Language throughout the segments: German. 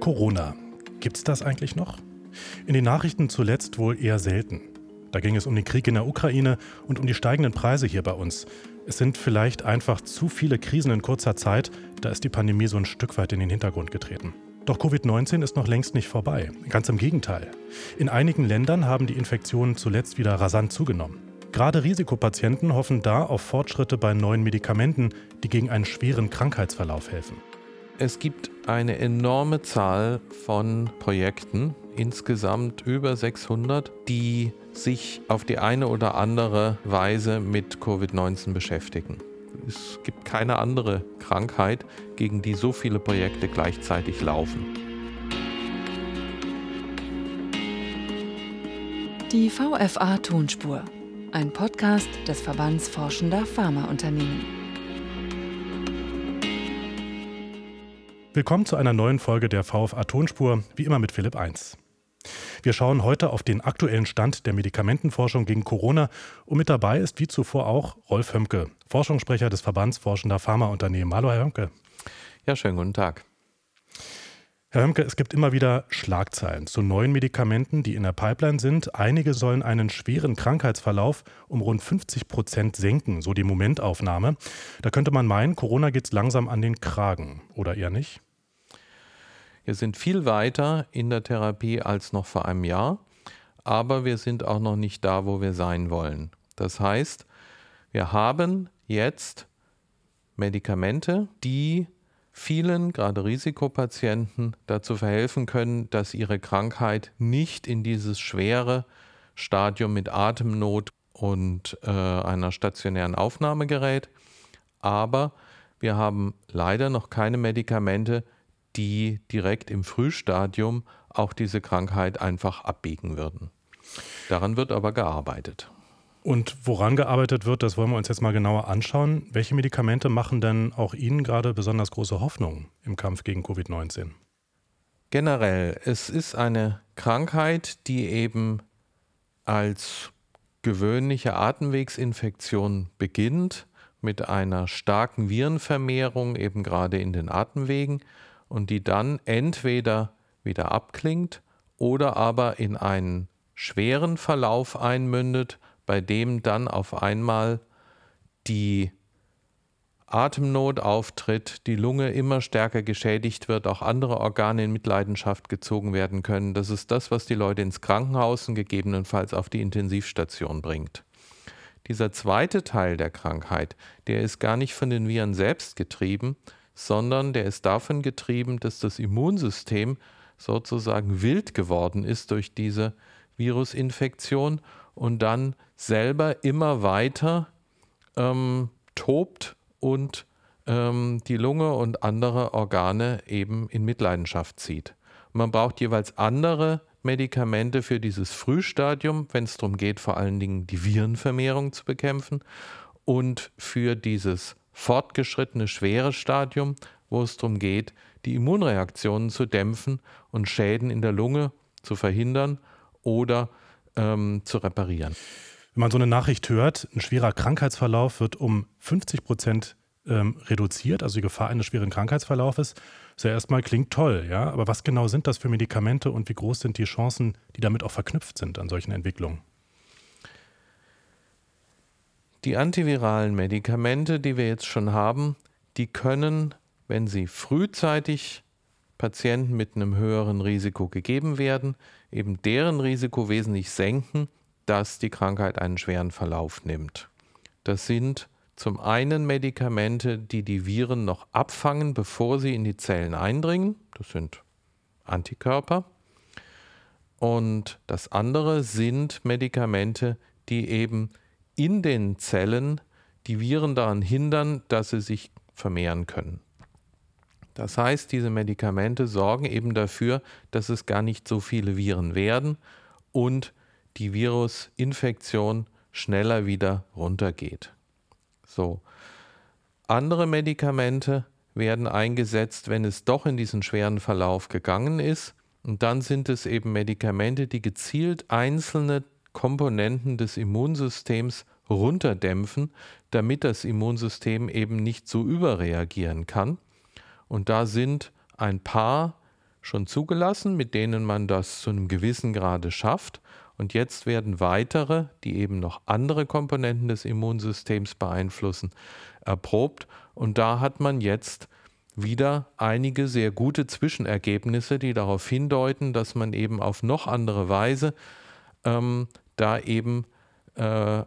Corona. Gibt's das eigentlich noch? In den Nachrichten zuletzt wohl eher selten. Da ging es um den Krieg in der Ukraine und um die steigenden Preise hier bei uns. Es sind vielleicht einfach zu viele Krisen in kurzer Zeit, da ist die Pandemie so ein Stück weit in den Hintergrund getreten. Doch Covid-19 ist noch längst nicht vorbei. Ganz im Gegenteil. In einigen Ländern haben die Infektionen zuletzt wieder rasant zugenommen. Gerade Risikopatienten hoffen da auf Fortschritte bei neuen Medikamenten, die gegen einen schweren Krankheitsverlauf helfen. Es gibt eine enorme Zahl von Projekten, insgesamt über 600, die sich auf die eine oder andere Weise mit Covid-19 beschäftigen. Es gibt keine andere Krankheit, gegen die so viele Projekte gleichzeitig laufen. Die VFA Tonspur, ein Podcast des Verbands Forschender Pharmaunternehmen. Willkommen zu einer neuen Folge der VFA Tonspur, wie immer mit Philipp 1. Wir schauen heute auf den aktuellen Stand der Medikamentenforschung gegen Corona und mit dabei ist wie zuvor auch Rolf Hömke, Forschungssprecher des Verbands Forschender Pharmaunternehmen. Hallo, Herr Hömke. Ja, schönen guten Tag. Herr Hömke, es gibt immer wieder Schlagzeilen zu neuen Medikamenten, die in der Pipeline sind. Einige sollen einen schweren Krankheitsverlauf um rund 50 Prozent senken, so die Momentaufnahme. Da könnte man meinen, Corona geht langsam an den Kragen, oder eher nicht? Wir sind viel weiter in der Therapie als noch vor einem Jahr, aber wir sind auch noch nicht da, wo wir sein wollen. Das heißt, wir haben jetzt Medikamente, die vielen, gerade Risikopatienten, dazu verhelfen können, dass ihre Krankheit nicht in dieses schwere Stadium mit Atemnot und äh, einer stationären Aufnahme gerät. Aber wir haben leider noch keine Medikamente, die direkt im Frühstadium auch diese Krankheit einfach abbiegen würden. Daran wird aber gearbeitet. Und woran gearbeitet wird, das wollen wir uns jetzt mal genauer anschauen. Welche Medikamente machen denn auch Ihnen gerade besonders große Hoffnung im Kampf gegen Covid-19? Generell, es ist eine Krankheit, die eben als gewöhnliche Atemwegsinfektion beginnt, mit einer starken Virenvermehrung eben gerade in den Atemwegen und die dann entweder wieder abklingt oder aber in einen schweren Verlauf einmündet, bei dem dann auf einmal die Atemnot auftritt, die Lunge immer stärker geschädigt wird, auch andere Organe in Mitleidenschaft gezogen werden können. Das ist das, was die Leute ins Krankenhaus und gegebenenfalls auf die Intensivstation bringt. Dieser zweite Teil der Krankheit, der ist gar nicht von den Viren selbst getrieben, sondern der ist davon getrieben, dass das Immunsystem sozusagen wild geworden ist durch diese Virusinfektion und dann selber immer weiter ähm, tobt und ähm, die Lunge und andere Organe eben in Mitleidenschaft zieht. Man braucht jeweils andere Medikamente für dieses Frühstadium, wenn es darum geht, vor allen Dingen die Virenvermehrung zu bekämpfen und für dieses fortgeschrittene schwere Stadium, wo es darum geht, die Immunreaktionen zu dämpfen und Schäden in der Lunge zu verhindern oder ähm, zu reparieren. Wenn man so eine Nachricht hört, ein schwerer Krankheitsverlauf wird um 50 Prozent ähm, reduziert, also die Gefahr eines schweren Krankheitsverlaufes, ist ja erstmal klingt toll, ja. Aber was genau sind das für Medikamente und wie groß sind die Chancen, die damit auch verknüpft sind an solchen Entwicklungen? Die antiviralen Medikamente, die wir jetzt schon haben, die können, wenn sie frühzeitig Patienten mit einem höheren Risiko gegeben werden, eben deren Risiko wesentlich senken, dass die Krankheit einen schweren Verlauf nimmt. Das sind zum einen Medikamente, die die Viren noch abfangen, bevor sie in die Zellen eindringen. Das sind Antikörper. Und das andere sind Medikamente, die eben in den Zellen die Viren daran hindern, dass sie sich vermehren können. Das heißt, diese Medikamente sorgen eben dafür, dass es gar nicht so viele Viren werden und die Virusinfektion schneller wieder runtergeht. So. Andere Medikamente werden eingesetzt, wenn es doch in diesen schweren Verlauf gegangen ist. Und dann sind es eben Medikamente, die gezielt einzelne Komponenten des Immunsystems runterdämpfen, damit das Immunsystem eben nicht so überreagieren kann. Und da sind ein paar schon zugelassen, mit denen man das zu einem gewissen Grade schafft. Und jetzt werden weitere, die eben noch andere Komponenten des Immunsystems beeinflussen, erprobt. Und da hat man jetzt wieder einige sehr gute Zwischenergebnisse, die darauf hindeuten, dass man eben auf noch andere Weise ähm, da eben äh,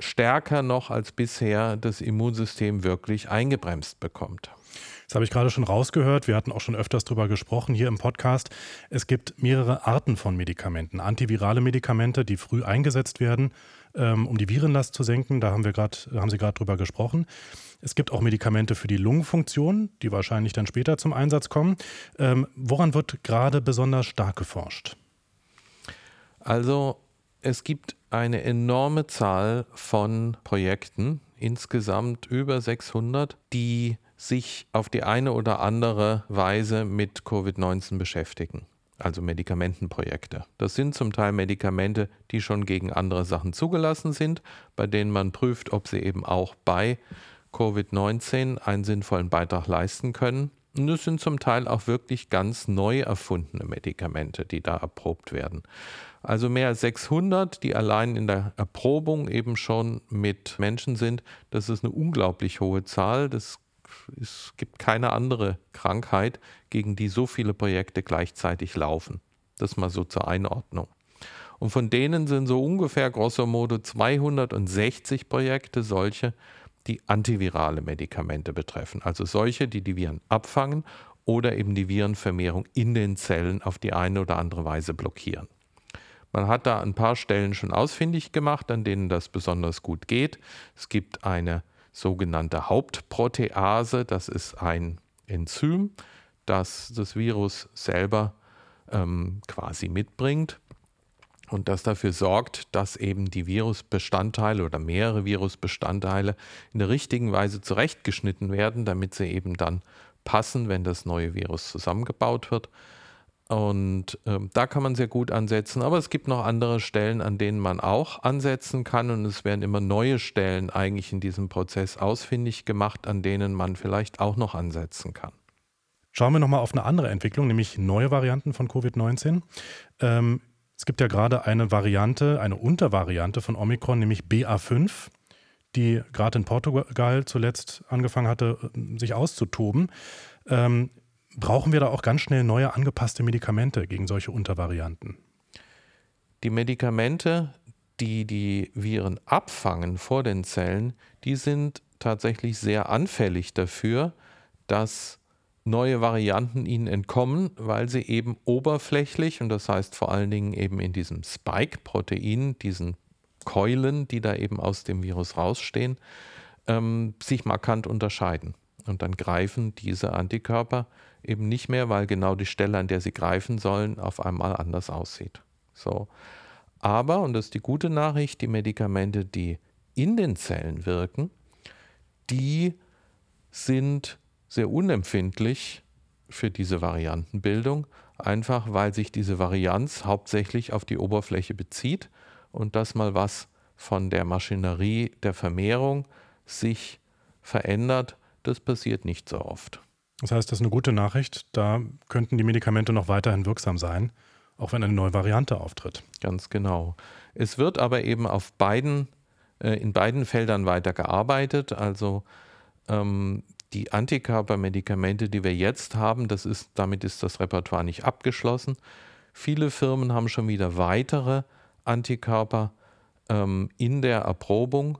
stärker noch als bisher das Immunsystem wirklich eingebremst bekommt. Das habe ich gerade schon rausgehört. Wir hatten auch schon öfters darüber gesprochen hier im Podcast. Es gibt mehrere Arten von Medikamenten. Antivirale Medikamente, die früh eingesetzt werden, ähm, um die Virenlast zu senken. Da haben, wir grad, haben Sie gerade drüber gesprochen. Es gibt auch Medikamente für die Lungenfunktion, die wahrscheinlich dann später zum Einsatz kommen. Ähm, woran wird gerade besonders stark geforscht? Also es gibt eine enorme Zahl von Projekten, insgesamt über 600, die sich auf die eine oder andere Weise mit Covid-19 beschäftigen. Also Medikamentenprojekte. Das sind zum Teil Medikamente, die schon gegen andere Sachen zugelassen sind, bei denen man prüft, ob sie eben auch bei Covid-19 einen sinnvollen Beitrag leisten können. Und es sind zum Teil auch wirklich ganz neu erfundene Medikamente, die da erprobt werden. Also mehr als 600, die allein in der Erprobung eben schon mit Menschen sind. Das ist eine unglaublich hohe Zahl. Das, es gibt keine andere Krankheit, gegen die so viele Projekte gleichzeitig laufen. Das mal so zur Einordnung. Und von denen sind so ungefähr grosso modo 260 Projekte solche, die antivirale Medikamente betreffen. Also solche, die die Viren abfangen oder eben die Virenvermehrung in den Zellen auf die eine oder andere Weise blockieren. Man hat da ein paar Stellen schon ausfindig gemacht, an denen das besonders gut geht. Es gibt eine sogenannte Hauptprotease, das ist ein Enzym, das das Virus selber ähm, quasi mitbringt und das dafür sorgt, dass eben die Virusbestandteile oder mehrere Virusbestandteile in der richtigen Weise zurechtgeschnitten werden, damit sie eben dann passen, wenn das neue Virus zusammengebaut wird. Und äh, da kann man sehr gut ansetzen. Aber es gibt noch andere Stellen, an denen man auch ansetzen kann. Und es werden immer neue Stellen eigentlich in diesem Prozess ausfindig gemacht, an denen man vielleicht auch noch ansetzen kann. Schauen wir nochmal auf eine andere Entwicklung, nämlich neue Varianten von Covid-19. Ähm, es gibt ja gerade eine Variante, eine Untervariante von Omikron, nämlich BA5, die gerade in Portugal zuletzt angefangen hatte, sich auszutoben. Ähm, brauchen wir da auch ganz schnell neue angepasste Medikamente gegen solche Untervarianten? Die Medikamente, die die Viren abfangen vor den Zellen, die sind tatsächlich sehr anfällig dafür, dass neue Varianten ihnen entkommen, weil sie eben oberflächlich, und das heißt vor allen Dingen eben in diesem Spike-Protein, diesen Keulen, die da eben aus dem Virus rausstehen, ähm, sich markant unterscheiden. Und dann greifen diese Antikörper eben nicht mehr, weil genau die Stelle, an der sie greifen sollen, auf einmal anders aussieht. So. Aber, und das ist die gute Nachricht, die Medikamente, die in den Zellen wirken, die sind sehr unempfindlich für diese Variantenbildung, einfach weil sich diese Varianz hauptsächlich auf die Oberfläche bezieht und dass mal was von der Maschinerie der Vermehrung sich verändert, das passiert nicht so oft. Das heißt, das ist eine gute Nachricht. Da könnten die Medikamente noch weiterhin wirksam sein, auch wenn eine neue Variante auftritt. Ganz genau. Es wird aber eben auf beiden, äh, in beiden Feldern weiter gearbeitet. Also ähm, die Antikörpermedikamente, die wir jetzt haben, das ist, damit ist das Repertoire nicht abgeschlossen. Viele Firmen haben schon wieder weitere Antikörper ähm, in der Erprobung,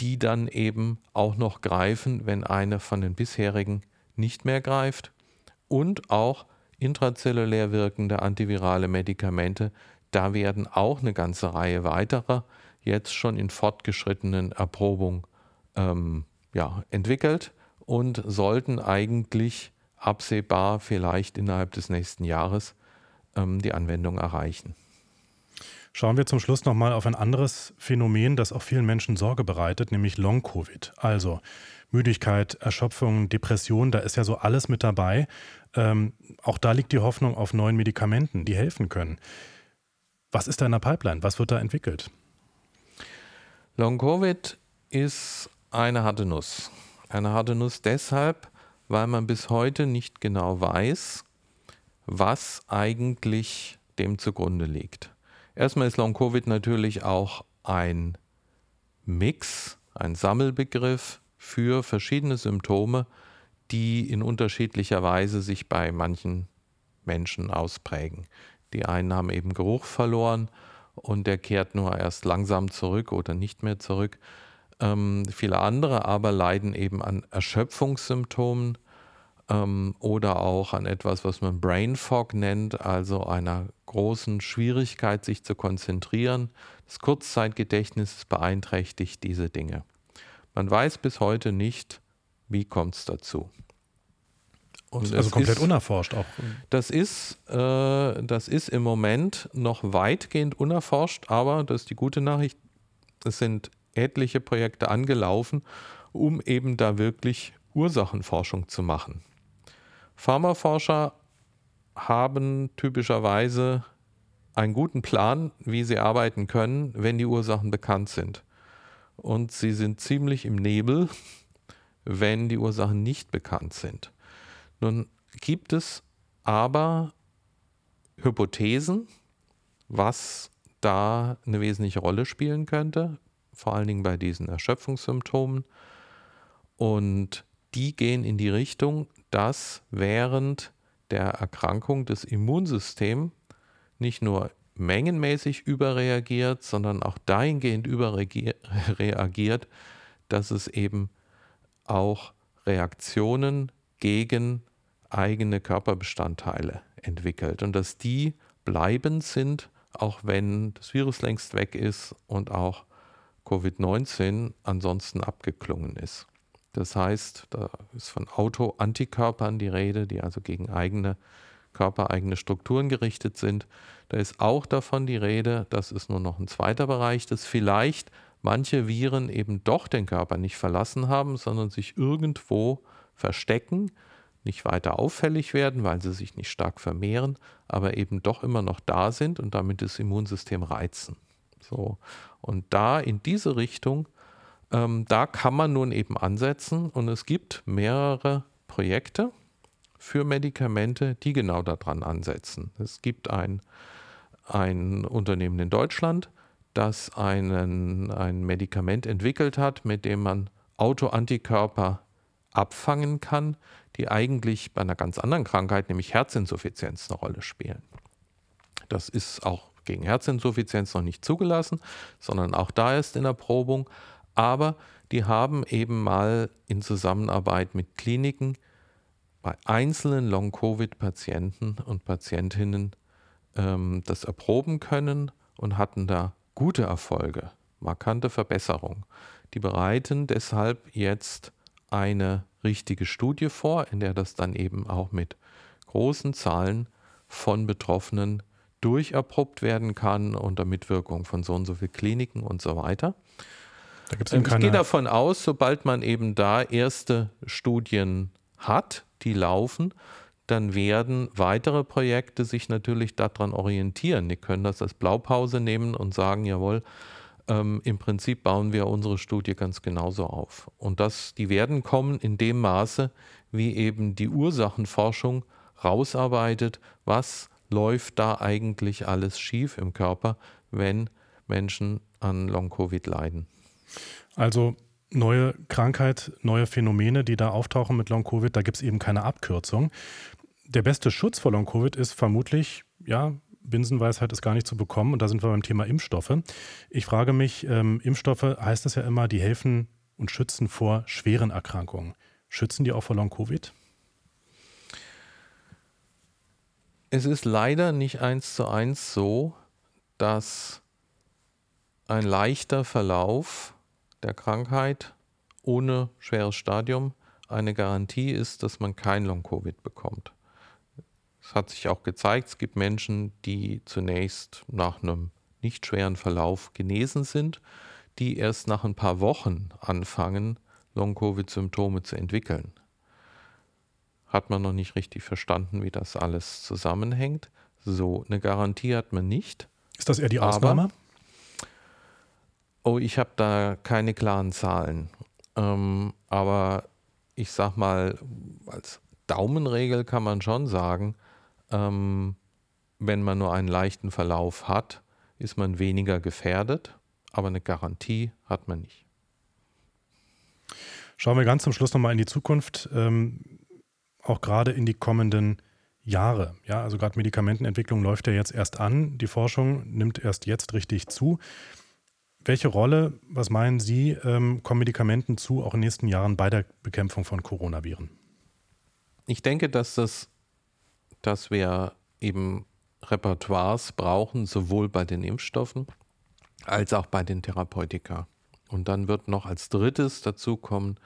die dann eben auch noch greifen, wenn eine von den bisherigen nicht mehr greift und auch intrazellulär wirkende antivirale Medikamente. Da werden auch eine ganze Reihe weiterer jetzt schon in fortgeschrittenen Erprobung ähm, ja, entwickelt und sollten eigentlich absehbar vielleicht innerhalb des nächsten Jahres ähm, die Anwendung erreichen. Schauen wir zum Schluss nochmal auf ein anderes Phänomen, das auch vielen Menschen Sorge bereitet, nämlich Long-Covid. Also Müdigkeit, Erschöpfung, Depression, da ist ja so alles mit dabei. Ähm, auch da liegt die Hoffnung auf neuen Medikamenten, die helfen können. Was ist da in der Pipeline? Was wird da entwickelt? Long-Covid ist eine harte Nuss. Eine harte Nuss deshalb, weil man bis heute nicht genau weiß, was eigentlich dem zugrunde liegt. Erstmal ist Long-Covid natürlich auch ein Mix, ein Sammelbegriff für verschiedene Symptome, die in unterschiedlicher Weise sich bei manchen Menschen ausprägen. Die einen haben eben Geruch verloren und der kehrt nur erst langsam zurück oder nicht mehr zurück. Ähm, viele andere aber leiden eben an Erschöpfungssymptomen ähm, oder auch an etwas, was man Brain Fog nennt, also einer großen Schwierigkeit, sich zu konzentrieren. Das Kurzzeitgedächtnis beeinträchtigt diese Dinge. Man weiß bis heute nicht, wie kommt es dazu. Und also komplett ist, unerforscht auch. Das ist, äh, das ist im Moment noch weitgehend unerforscht, aber das ist die gute Nachricht. Es sind etliche Projekte angelaufen, um eben da wirklich Ursachenforschung zu machen. Pharmaforscher haben typischerweise einen guten Plan, wie sie arbeiten können, wenn die Ursachen bekannt sind. Und sie sind ziemlich im Nebel, wenn die Ursachen nicht bekannt sind. Nun gibt es aber Hypothesen, was da eine wesentliche Rolle spielen könnte, vor allen Dingen bei diesen Erschöpfungssymptomen. Und die gehen in die Richtung, dass während der Erkrankung das Immunsystem nicht nur mengenmäßig überreagiert, sondern auch dahingehend überreagiert, dass es eben auch Reaktionen gegen eigene Körperbestandteile entwickelt und dass die bleibend sind, auch wenn das Virus längst weg ist und auch Covid-19 ansonsten abgeklungen ist. Das heißt, da ist von Autoantikörpern die Rede, die also gegen eigene körpereigene Strukturen gerichtet sind. Da ist auch davon die Rede, das ist nur noch ein zweiter Bereich, dass vielleicht manche Viren eben doch den Körper nicht verlassen haben, sondern sich irgendwo verstecken, nicht weiter auffällig werden, weil sie sich nicht stark vermehren, aber eben doch immer noch da sind und damit das Immunsystem reizen. So. Und da in diese Richtung, ähm, da kann man nun eben ansetzen und es gibt mehrere Projekte für Medikamente, die genau daran ansetzen. Es gibt ein, ein Unternehmen in Deutschland, das einen, ein Medikament entwickelt hat, mit dem man Autoantikörper abfangen kann, die eigentlich bei einer ganz anderen Krankheit, nämlich Herzinsuffizienz, eine Rolle spielen. Das ist auch gegen Herzinsuffizienz noch nicht zugelassen, sondern auch da ist in Erprobung. Aber die haben eben mal in Zusammenarbeit mit Kliniken bei einzelnen Long-Covid-Patienten und Patientinnen ähm, das erproben können und hatten da gute Erfolge, markante Verbesserungen. Die bereiten deshalb jetzt eine richtige Studie vor, in der das dann eben auch mit großen Zahlen von Betroffenen durcherprobt werden kann unter Mitwirkung von so und so vielen Kliniken und so weiter. Da gibt's ähm, ich gehe davon aus, sobald man eben da erste Studien hat, die laufen, dann werden weitere Projekte sich natürlich daran orientieren. Die können das als Blaupause nehmen und sagen, jawohl, ähm, im Prinzip bauen wir unsere Studie ganz genauso auf. Und das, die werden kommen in dem Maße, wie eben die Ursachenforschung rausarbeitet, was läuft da eigentlich alles schief im Körper, wenn Menschen an Long-Covid leiden. Also neue Krankheit, neue Phänomene, die da auftauchen mit Long-Covid, da gibt es eben keine Abkürzung. Der beste Schutz vor Long-Covid ist vermutlich, ja, Binsenweisheit ist gar nicht zu bekommen. Und da sind wir beim Thema Impfstoffe. Ich frage mich, ähm, Impfstoffe heißt es ja immer, die helfen und schützen vor schweren Erkrankungen. Schützen die auch vor Long-Covid? Es ist leider nicht eins zu eins so, dass ein leichter Verlauf der Krankheit ohne schweres Stadium eine Garantie ist, dass man kein Long-Covid bekommt. Es hat sich auch gezeigt, es gibt Menschen, die zunächst nach einem nicht schweren Verlauf genesen sind, die erst nach ein paar Wochen anfangen, Long-Covid-Symptome zu entwickeln. Hat man noch nicht richtig verstanden, wie das alles zusammenhängt. So eine Garantie hat man nicht. Ist das eher die Ausnahme? Oh, ich habe da keine klaren Zahlen. Ähm, aber ich sag mal, als Daumenregel kann man schon sagen, ähm, wenn man nur einen leichten Verlauf hat, ist man weniger gefährdet, aber eine Garantie hat man nicht. Schauen wir ganz zum Schluss nochmal in die Zukunft, ähm, auch gerade in die kommenden Jahre. Ja, also gerade Medikamentenentwicklung läuft ja jetzt erst an, die Forschung nimmt erst jetzt richtig zu. Welche Rolle, was meinen Sie, ähm, kommen Medikamenten zu, auch in den nächsten Jahren bei der Bekämpfung von Coronaviren? Ich denke, dass, das, dass wir eben Repertoires brauchen, sowohl bei den Impfstoffen als auch bei den Therapeutika. Und dann wird noch als drittes dazu kommen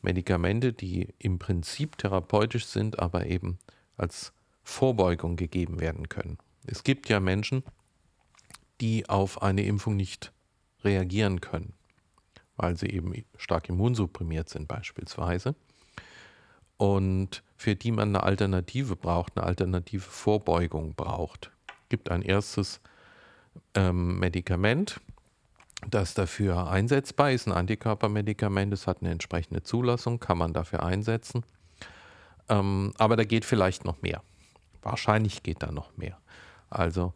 Medikamente, die im Prinzip therapeutisch sind, aber eben als Vorbeugung gegeben werden können. Es gibt ja Menschen, die auf eine Impfung nicht reagieren können, weil sie eben stark immunsupprimiert sind beispielsweise. Und für die man eine Alternative braucht, eine alternative Vorbeugung braucht. Es gibt ein erstes ähm, Medikament, das dafür einsetzbar ist, ein Antikörpermedikament, es hat eine entsprechende Zulassung, kann man dafür einsetzen. Ähm, aber da geht vielleicht noch mehr. Wahrscheinlich geht da noch mehr. Also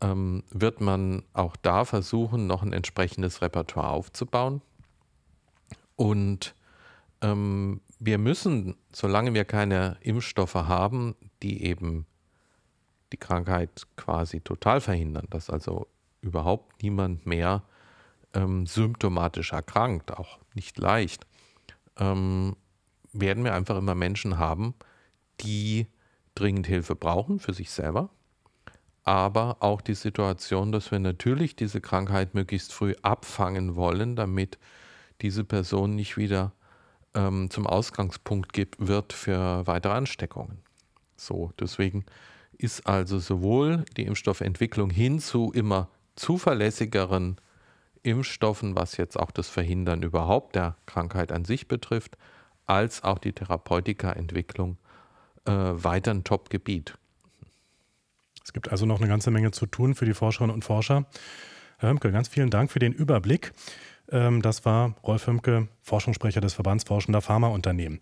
ähm, wird man auch da versuchen, noch ein entsprechendes Repertoire aufzubauen. Und ähm, wir müssen, solange wir keine Impfstoffe haben, die eben die Krankheit quasi total verhindern, dass also überhaupt niemand mehr ähm, symptomatisch erkrankt, auch nicht leicht, ähm, werden wir einfach immer Menschen haben, die dringend Hilfe brauchen für sich selber, aber auch die Situation, dass wir natürlich diese Krankheit möglichst früh abfangen wollen, damit diese Person nicht wieder ähm, zum Ausgangspunkt gibt, wird für weitere Ansteckungen. So, deswegen ist also sowohl die Impfstoffentwicklung hin zu immer zuverlässigeren Impfstoffen, was jetzt auch das Verhindern überhaupt der Krankheit an sich betrifft, als auch die Therapeutika-Entwicklung äh, weiter ein Top-Gebiet. Es gibt also noch eine ganze Menge zu tun für die Forscherinnen und Forscher. Herr Hömke, ganz vielen Dank für den Überblick. Ähm, das war Rolf Hömke, Forschungssprecher des Verbands Forschender Pharmaunternehmen.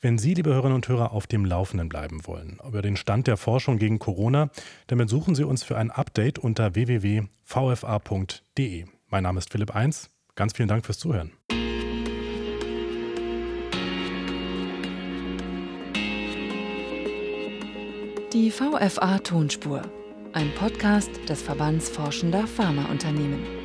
Wenn Sie, liebe Hörerinnen und Hörer, auf dem Laufenden bleiben wollen über den Stand der Forschung gegen Corona, dann besuchen Sie uns für ein Update unter www.vfa.de. Mein Name ist Philipp Eins. Ganz vielen Dank fürs Zuhören. Die VFA Tonspur, ein Podcast des Verbands Forschender Pharmaunternehmen.